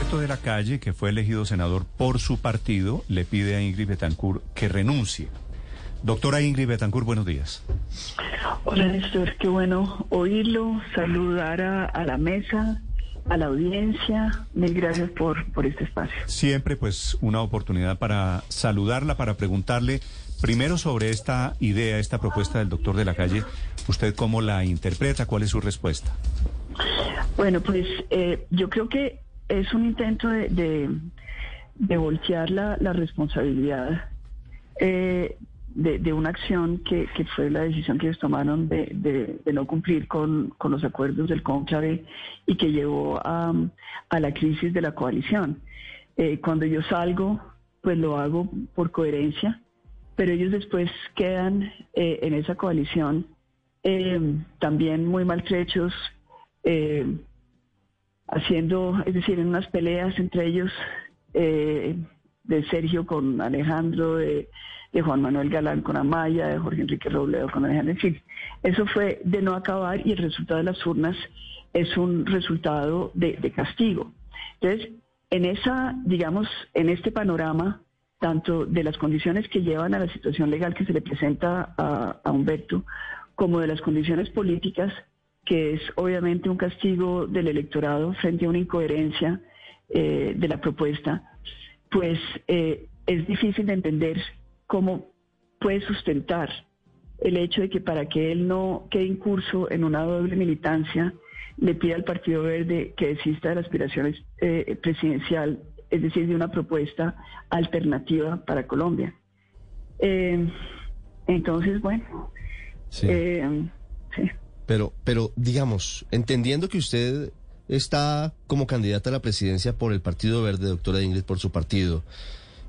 Humberto de la Calle, que fue elegido senador por su partido, le pide a Ingrid Betancourt que renuncie. Doctora Ingrid Betancourt, buenos días. Hola Néstor, qué bueno oírlo, saludar a, la mesa, a la audiencia. Mil gracias por, por este espacio. Siempre pues una oportunidad para saludarla, para preguntarle primero sobre esta idea, esta propuesta del doctor de la calle. ¿Usted cómo la interpreta? ¿Cuál es su respuesta? Bueno, pues eh, yo creo que es un intento de, voltear la, responsabilidad eh, de, una acción que, fue la decisión que ellos tomaron de, no cumplir con, los acuerdos del conclave y que llevó a, la crisis de la coalición. Eh, cuando yo salgo, pues lo hago por coherencia, pero ellos después quedan eh, en esa coalición también muy maltrechos haciendo, es decir, en unas peleas entre ellos eh, de Sergio con Alejandro, de, Juan Manuel Galán con Amaya, de Jorge Enrique Robledo con Alejandro. En fin, eso fue de no acabar y el resultado de las urnas es un resultado de, castigo. Entonces, en esa, digamos, en este panorama, tanto de las condiciones que llevan a la situación legal que se le presenta a, a Humberto, como de las condiciones políticas, que es obviamente un castigo del electorado frente a una incoherencia eh, de la propuesta, pues eh, es difícil de entender cómo puede sustentar el hecho de que para que él no quede incurso en una doble militancia, le pida al Partido Verde que desista de la aspiración eh, presidencial, es decir, de una propuesta alternativa para Colombia. entonces, bueno, sí. Pero, pero digamos, entendiendo que usted está como candidata a la presidencia por el Partido Verde, doctora Ingrid, por su partido,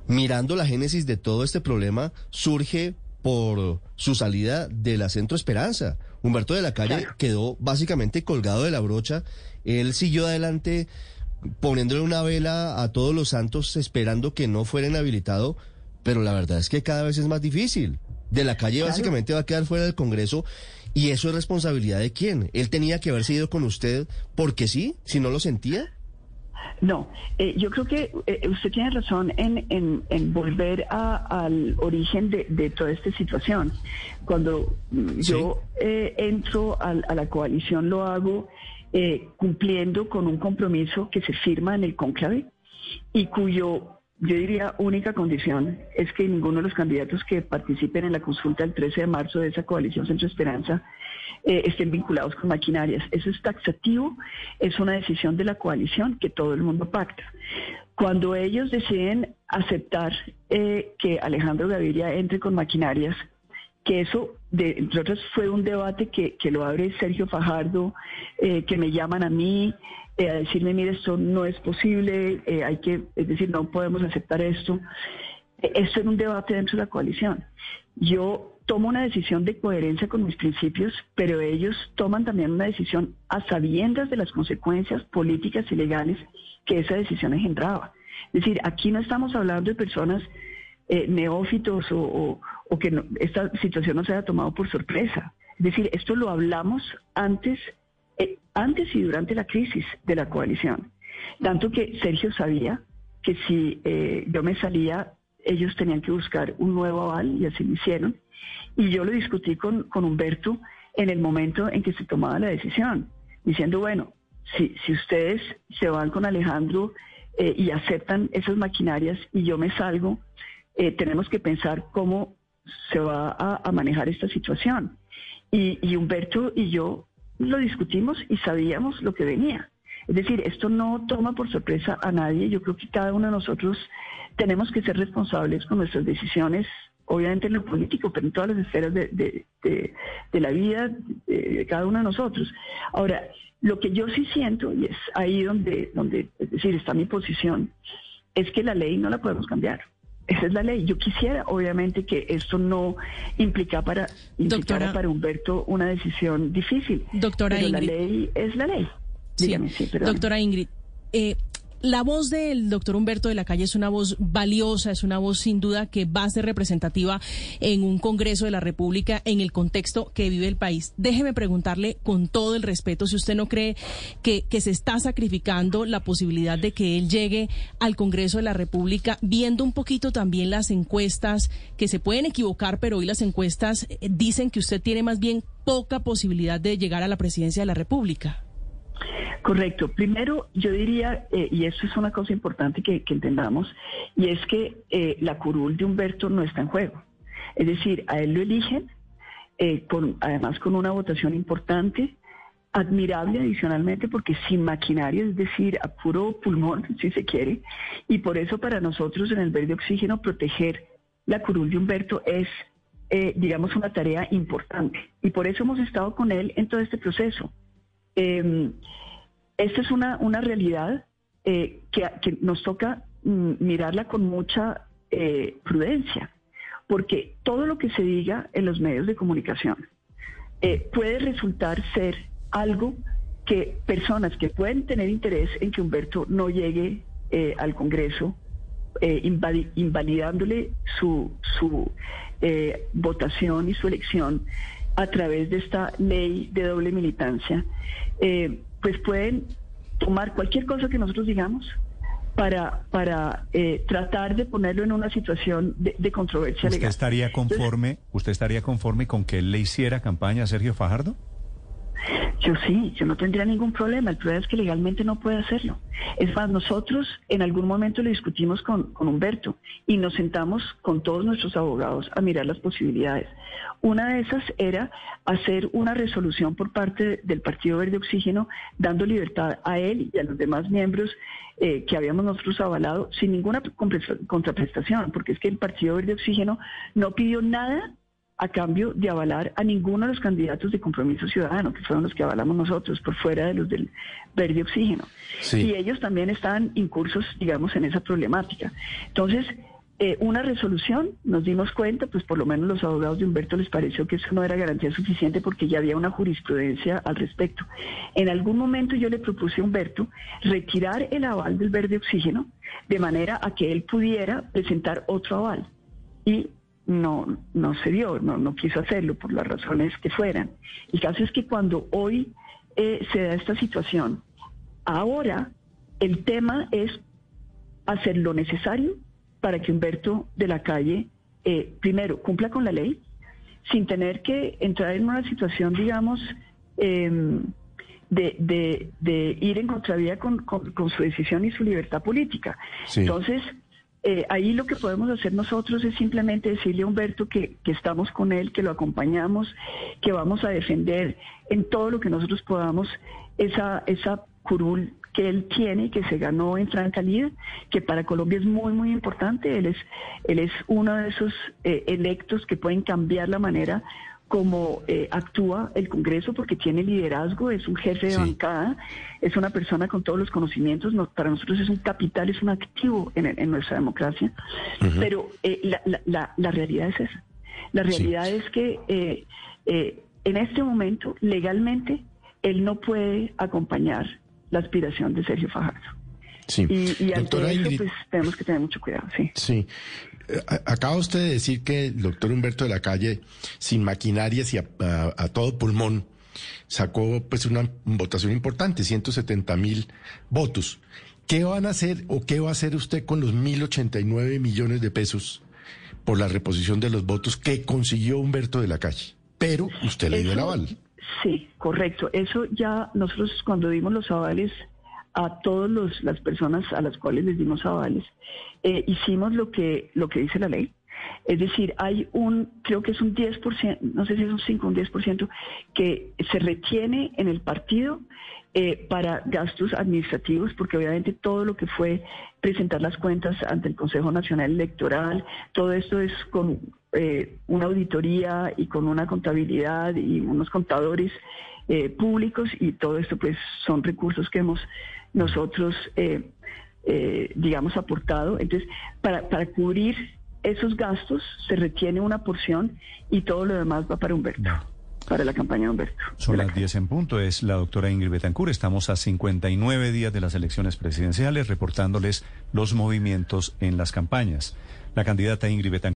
mirando la génesis de todo este problema, surge por su salida de la Centro Esperanza. Humberto de la Calle quedó básicamente colgado de la brocha. Él siguió adelante poniéndole una vela a todos los santos esperando que no fuera inhabilitado, pero la verdad es que cada vez es más difícil. De la calle básicamente va a quedar fuera del Congreso ¿Y eso es responsabilidad de quién? ¿Él tenía que haberse ido con usted porque sí, si no lo sentía? No, eh, yo creo que eh, usted tiene razón en, en, volver al origen de, toda esta situación. Cuando yo eh, entro a, a, la coalición lo hago cumpliendo con un compromiso que se firma en el conclave y cuyo yo diría, única condición es que ninguno de los candidatos que participen en la consulta el 13 de marzo de esa coalición Centro Esperanza eh, estén vinculados con maquinarias. Eso es taxativo, es una decisión de la coalición que todo el mundo pacta. Cuando ellos deciden aceptar eh, que Alejandro Gaviria entre con maquinarias, que eso, de, entre otras, fue un debate que, que lo abre Sergio Fajardo, eh, que me llaman a mí, eh, a decirme, mire, esto no es posible, eh, hay que, es decir, no podemos aceptar esto. Eh, esto es un debate dentro de la coalición. Yo tomo una decisión de coherencia con mis principios, pero ellos toman también una decisión a sabiendas de las consecuencias políticas y legales que esa decisión engendraba. Es decir, aquí no estamos hablando de personas neófitos o, que esta situación no se haya tomado por sorpresa. Es decir, esto lo hablamos antes eh, antes y durante la crisis de la coalición. Tanto que Sergio sabía que si eh, yo me salía, ellos tenían que buscar un nuevo aval y así lo hicieron. Y yo lo discutí con, con Humberto en el momento en que se tomaba la decisión, diciendo, bueno, si, si ustedes se van con Alejandro eh, y aceptan esas maquinarias y yo me salgo, tenemos que pensar cómo se va a, manejar esta situación. Y, y Humberto y yo lo discutimos y sabíamos lo que venía. Es decir, esto no toma por sorpresa a nadie. Yo creo que cada uno de nosotros tenemos que ser responsables con nuestras decisiones, obviamente en lo político, pero en todas las esferas de, la vida de, cada uno de nosotros. Ahora, lo que yo sí siento, y es ahí donde, donde, es decir, está mi posición, es que la ley no la podemos cambiar. Esa es la ley. Yo quisiera, obviamente, que esto no implica para, implicara para Humberto una decisión difícil. Doctora pero Ingrid. la ley es la ley. Dígame, sí, Doctora Ingrid, eh, La voz del doctor Humberto de la Calle es una voz valiosa, es una voz sin duda que va a ser representativa en un Congreso de la República en el contexto que vive el país. Déjeme preguntarle con todo el respeto si usted no cree que, que se está sacrificando la posibilidad de que él llegue al Congreso de la República, viendo un poquito también las encuestas, que se pueden equivocar, pero hoy las encuestas eh, dicen que usted tiene más bien poca posibilidad de llegar a la presidencia de la República. Correcto. Primero, yo diría, eh, y eso es una cosa importante que, entendamos, y es que eh, la curul de Humberto no está en juego. Es decir, a él lo eligen, eh, con, además con una votación importante, admirable adicionalmente, porque sin maquinaria, es decir, a puro pulmón, si se quiere, y por eso para nosotros en el verde oxígeno proteger la curul de Humberto es, digamos, una tarea importante. Y por eso hemos estado con él en todo este proceso. Em, esta es una, una realidad eh, que, nos toca mm, mirarla con mucha eh, prudencia, porque todo lo que se diga en los medios de comunicación eh, puede resultar ser algo que personas que pueden tener interés en que Humberto no llegue al Congreso, invalidándole su, su votación y su elección a través de esta ley de doble militancia, pues pueden tomar cualquier cosa que nosotros digamos para, para eh, tratar de ponerlo en una situación de, controversia ¿Usted legal. estaría conforme, ¿Usted estaría conforme con que él le hiciera campaña a Sergio Fajardo? Yo sí, yo no tendría ningún problema. El problema es que legalmente no puede hacerlo. Es más, nosotros en algún momento le discutimos con, con, Humberto y nos sentamos con todos nuestros abogados a mirar las posibilidades. Una de esas era hacer una resolución por parte del Partido Verde Oxígeno dando libertad a él y a los demás miembros eh, que habíamos nosotros avalado sin ninguna contraprestación, porque es que el Partido Verde Oxígeno no pidió nada a cambio de avalar a ninguno de los candidatos de compromiso ciudadano, que fueron los que avalamos nosotros, por fuera de los del verde oxígeno. Y ellos también estaban incursos, digamos, en esa problemática. Entonces, eh, una resolución, nos dimos cuenta, pues por lo menos los abogados de Humberto les pareció que eso no era garantía suficiente porque ya había una jurisprudencia al respecto. En algún momento yo le propuse a Humberto retirar el aval del verde oxígeno de manera a que él pudiera presentar otro aval. Y no, no se dio, no, no quiso hacerlo por las razones que fueran. El caso es que cuando hoy eh, se da esta situación, ahora el tema es hacer lo necesario para que Humberto de la Calle, eh, primero, cumpla con la ley, sin tener que entrar en una situación, digamos, em, de, de, ir en contravía con, con, su decisión y su libertad política. Entonces, eh, ahí lo que podemos hacer nosotros es simplemente decirle a Humberto que, estamos con él, que lo acompañamos, que vamos a defender en todo lo que nosotros podamos esa, esa curul que él tiene, que se ganó en Franca que para Colombia es muy, muy importante. Él es, él es uno de esos eh, electos que pueden cambiar la manera como eh, actúa el Congreso porque tiene liderazgo, es un jefe de bancada, es una persona con todos los conocimientos, para nosotros es un capital, es un activo en, nuestra democracia, pero eh, la, la, realidad es esa. La realidad es que eh, en este momento, legalmente, él no puede acompañar la aspiración de Sergio Fajardo. Sí. Y, y ante eso, pues tenemos que tener mucho cuidado, sí. Sí. Acaba usted de decir que el doctor Humberto de la Calle, sin maquinarias y a, todo pulmón, sacó pues una votación importante, 170 mil votos. ¿Qué van a hacer o qué va a hacer usted con los 1.089 millones de pesos por la reposición de los votos que consiguió Humberto de la Calle? Pero usted le dio el aval. Sí, correcto. Eso ya nosotros cuando dimos los avales a todas las personas a las cuales les dimos avales, eh, hicimos lo que, lo que dice la ley. Es decir, hay un, creo que es un 10%, no sé si es un 5 o un 10%, que se retiene en el partido eh, para gastos administrativos, porque obviamente todo lo que fue presentar las cuentas ante el Consejo Nacional Electoral, todo esto es con eh, una auditoría y con una contabilidad y unos contadores públicos y todo esto pues son recursos que hemos nosotros, eh, eh, digamos, aportado. Entonces, para, para cubrir esos gastos se retiene una porción y todo lo demás va para Humberto. Para la campaña de Humberto. Son las 10 en punto, es la doctora Ingrid Betancourt. Estamos a 59 días de las elecciones presidenciales reportándoles los movimientos en las campañas. La candidata Ingrid Betancourt.